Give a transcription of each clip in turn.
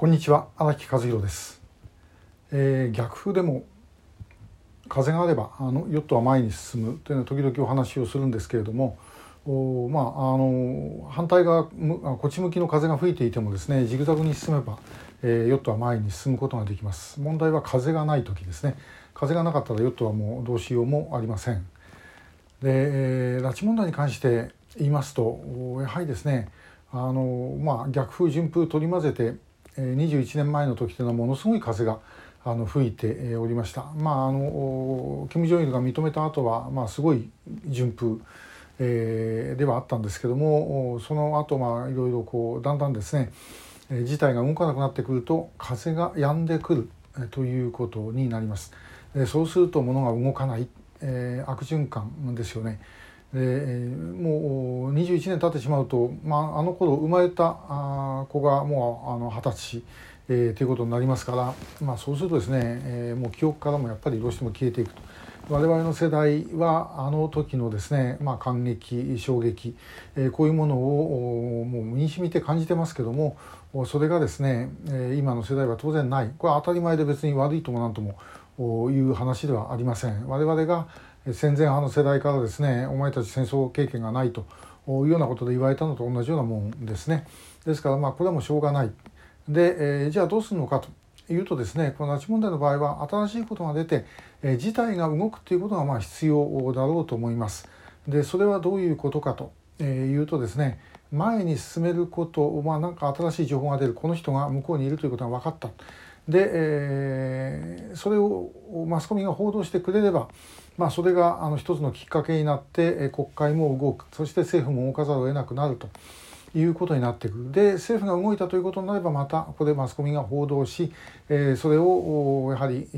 こんにちは荒木和弘です、えー、逆風でも風があればあのヨットは前に進むというのは時々お話をするんですけれどもおまああの反対側こっち向きの風が吹いていてもですねジグザグに進めば、えー、ヨットは前に進むことができます。問題は風がない時ですね。風がなかったらヨットはもうどうしようもありません。で、えー、拉致問題に関して言いますとやはりですねあの、まあ、逆風順風取り混ぜて21年前の時というのはものすごい風があの吹いておりました。まああのキム・ジョンイルが認めた後はまあすごい順風、えー、ではあったんですけどもその後まあいろいろこうだんだんですね事態が動かなくなってくると風が止んでくるということになります。そうすると物が動かない、えー、悪循環ですよね。でもう21年経ってしまうと、まあ、あの頃生まれた子がもう二十歳、えー、ということになりますから、まあ、そうするとですね、えー、もう記憶からもやっぱりどうしても消えていくと。我々の世代はあの時のですね、まあ、感激衝撃、えー、こういうものをもう身にしみて感じてますけどもそれがですね、えー、今の世代は当然ないこれは当たり前で別に悪いともなんともいう話ではありません。我々が戦前派の世代からですねお前たち戦争経験がないというようなことで言われたのと同じようなもんですね。ですからまあこれはもうしょうがない。で、えー、じゃあどうするのかというとですねこの拉致問題の場合は新しいことが出て、えー、事態が動くということがまあ必要だろうと思います。でそれはどういうことかというとですね前に進めることをまあなんか新しい情報が出る。この人が向こうにいるということが分かった。で、えー、それをマスコミが報道してくれればまあ、それがあの一つのきっかけになって国会も動く。そして政府も動かざるを得なくなると。いうことになってくる。で政府が動いたということになればまたここでマスコミが報道し、えー、それをやはり、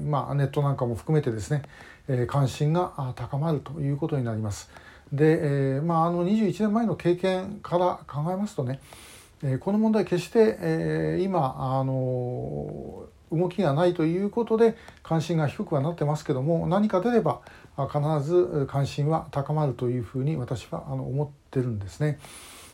まあ、ネットなんかも含めてですね、え、関心が高まるということになります。で、えーまあ、あの21年前の経験から考えますとね、えー、この問題決して、えー、今あの動きがないということで関心が低くはなってますけども何か出れば必ず関心は高まるというふうに私は思ってるんですね。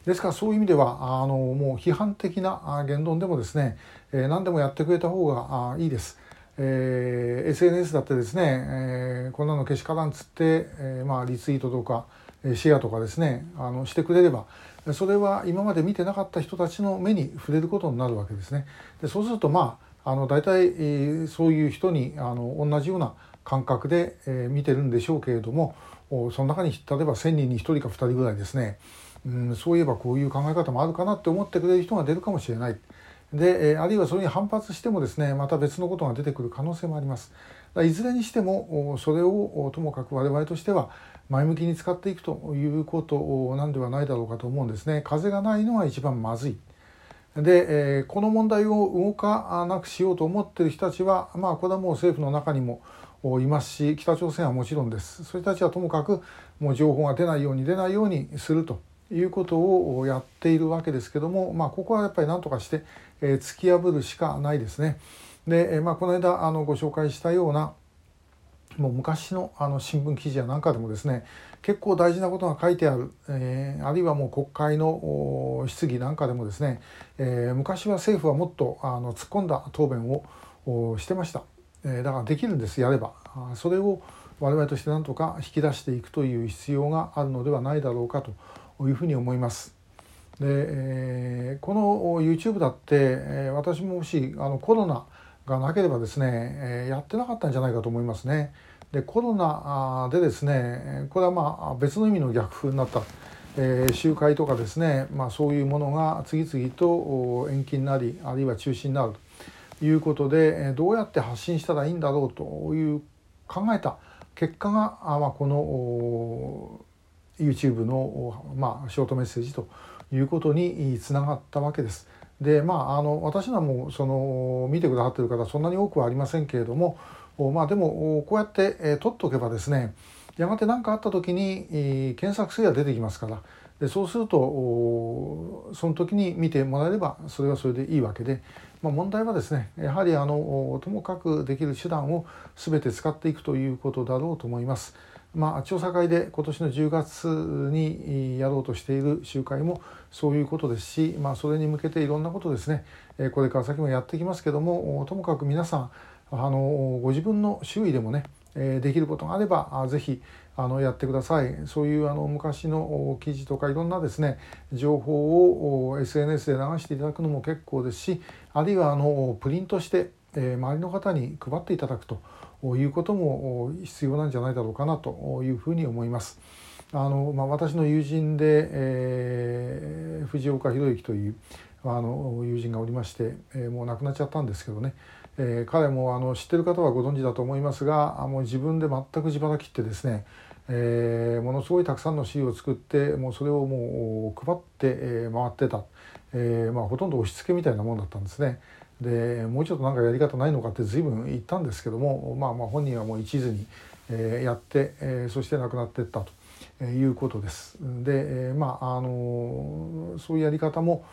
ですからそういう意味ではあのもう批判的な言論でもですね、え、何でもやってくれた方がいいです。えー、SNS だってですね、えー、こんなのけしからんつって、えー、まあリツイートとかシェアとかですねあのしてくれればそれは今まで見てなかった人たちの目に触れることになるわけですね。でそうするとまああの大体、え、そういう人にあの同じような感覚で、え、見てるんでしょうけれどもその中に例えば1,000人に1人か2人ぐらいですね、うん、そういえばこういう考え方もあるかなって思ってくれる人が出るかもしれない。で、えー、あるいはそれに反発してもですねまた別のことが出てくる可能性もあります。いずれにしてもそれをともかく我々としては前向きに使っていくということなんではないだろうかと思うんですね。風がないのが一番まずい。で、えー、この問題を動かなくしようと思っている人たちは、まあ、これはもう政府の中にもいますし北朝鮮はもちろんですそういう人たちはともかくもう情報が出ないように出ないようにするということをやっているわけですけども、まあ、ここはやっぱり何とかして、えー、突き破るしかないですね。で、えーまあ、この間あのご紹介したようなもう昔のあの新聞記事やなんかでもですね結構大事なことが書いてある、えー、あるいはもう国会の質疑なんかでもですね、えー、昔は政府はもっとあの突っ込んだ答弁をしてました、えー、だからできるんですやれば。それを我々として何とか引き出していくという必要があるのではないだろうかというふうに思います。で、えー、この YouTube だって、えー、私ももしあのコロナがなければですね、えー、やってなかったんじゃないかと思いますね。でコロナでですねこれはまあ別の意味の逆風になった、えー、集会とかですね、まあ、そういうものが次々と延期になりあるいは中止になるということでどうやって発信したらいいんだろうという考えた結果が、まあ、この YouTube の、まあ、ショートメッセージということにつながったわけです。でまああの私はもその見てくださってる方そんなに多くはありませんけれどもまあでもこうやって、え取っておけばですねやがて何かあった時に、え検索すれば出てきますからでそうするとその時に見てもらえればそれはそれでいいわけで、まあ、問題はですねやはりあのともかくできる手段を全て使っていくということだろうと思います。まあ、調査会で今年の10月にやろうとしている集会もそういうことですし、まあ、それに向けていろんなことですねこれから先もやっていきますけどもともかく皆さんあのご自分の周囲でもねできることがあれば是非あのやってください。そういうあの昔の記事とかいろんなですね情報を SNS で流していただくのも結構ですしあるいはあのプリントして、周りの方に配っていただくということも必要なんじゃないだろうかなというふうに思います。あのまあ、私の友人で、えー、藤岡弘之というあの友人がおりまして、えー、もう亡くなっちゃったんですけどね、えー、彼もあの知ってる方はご存知だと思いますがもう自分で全く自腹切ってですね、えー、ものすごいたくさんの資料を作ってもうそれをもう配って、えー、回ってた、えーまあ、ほとんど押し付けみたいなもんだったんですね。でもうちょっと何かやり方ないのかって随分言ったんですけども、まあ、まあ本人はもう一途に、えー、やって、えー、そして亡くなっていったということです。で、えー、まああのそういうやり方も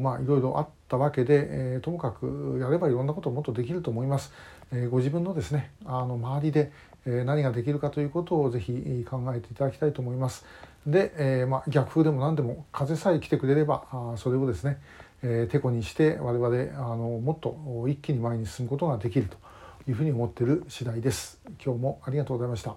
まあいろいろあったわけで、え、ともかくやればいろんなことをもっとできると思います。え、ご自分のですねあの周りで、何ができるかということをぜひ考えていただきたいと思います。で、えまあ、逆風でも何でも風さえ来てくれればあそれをですねえー、てこにして我々あのもっと一気に前に進むことができるというふうに思っている次第です。今日もありがとうございました。